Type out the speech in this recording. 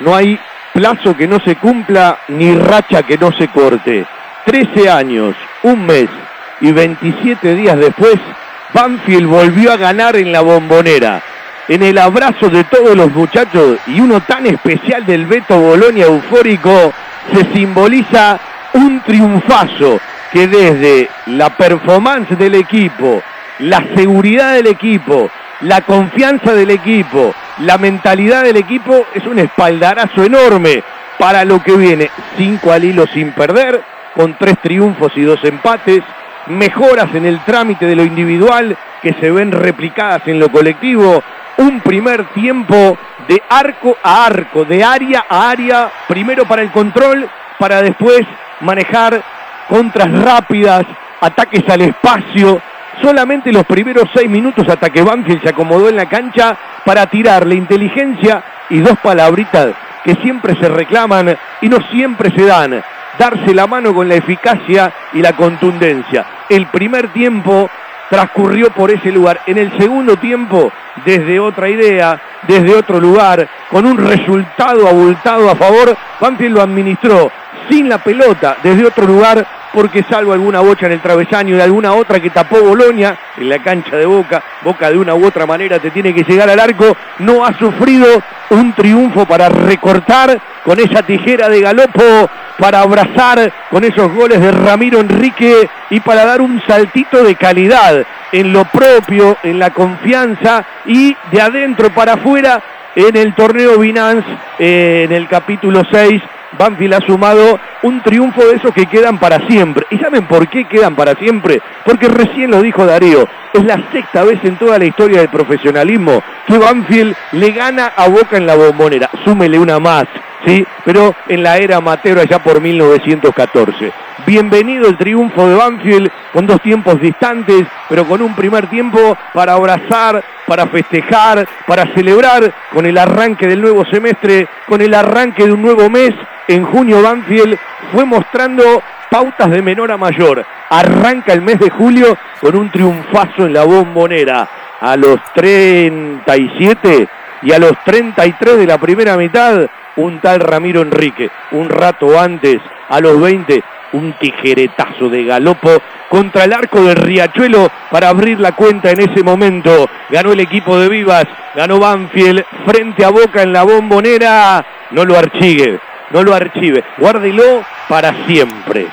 No hay plazo que no se cumpla ni racha que no se corte. 13 años, un mes y 27 días después, Banfield volvió a ganar en la bombonera. En el abrazo de todos los muchachos y uno tan especial del Beto Bolonia eufórico, se simboliza un triunfazo que desde la performance del equipo, la seguridad del equipo, la confianza del equipo, la mentalidad del equipo es un espaldarazo enorme para lo que viene. Cinco al hilo sin perder, con tres triunfos y dos empates, mejoras en el trámite de lo individual que se ven replicadas en lo colectivo, un primer tiempo de arco a arco, de área a área, primero para el control, para después manejar contras rápidas, ataques al espacio, solamente los primeros seis minutos hasta que Banfield se acomodó en la cancha para tirar la inteligencia y dos palabritas que siempre se reclaman y no siempre se dan. Darse la mano con la eficacia y la contundencia. El primer tiempo transcurrió por ese lugar. En el segundo tiempo, desde otra idea, desde otro lugar, con un resultado abultado a favor, Banfield lo administró sin la pelota, desde otro lugar, porque salvo alguna bocha en el travesaño y alguna otra que tapó Bolonia en la cancha de Boca, Boca de una u otra manera te tiene que llegar al arco, no ha sufrido un triunfo para recortar con esa tijera de galopo, para abrazar con esos goles de Ramiro Enrique y para dar un saltito de calidad en lo propio, en la confianza y de adentro para afuera en el torneo Binance, eh, en el capítulo 6 Banfield ha sumado un triunfo de esos que quedan para siempre. ¿Y saben por qué quedan para siempre? Porque recién lo dijo Darío, es la sexta vez en toda la historia del profesionalismo que Banfield le gana a Boca en la bombonera. Súmele una más, ¿sí? Pero en la era amateur allá por 1914. Bienvenido el triunfo de Banfield con dos tiempos distantes, pero con un primer tiempo para abrazar, para festejar, para celebrar con el arranque del nuevo semestre, con el arranque de un nuevo mes en junio Banfield fue mostrando pautas de menor a mayor. Arranca el mes de julio con un triunfazo en la bombonera. A los 37 y a los 33 de la primera mitad, un tal Ramiro Enrique. Un rato antes, a los 20, un tijeretazo de galopo contra el arco del Riachuelo para abrir la cuenta en ese momento. Ganó el equipo de Vivas, ganó Banfield frente a Boca en la bombonera. No lo archigue, no lo archive, guárdelo para siempre.